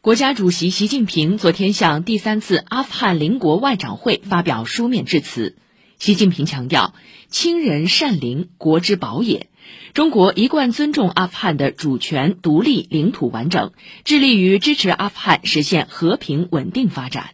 国家主席习近平昨天向第三次阿富汗邻国外长会发表书面致辞。习近平强调亲人善邻国之宝也。中国一贯尊重阿富汗的主权独立领土完整致力于支持阿富汗实现和平稳定发展。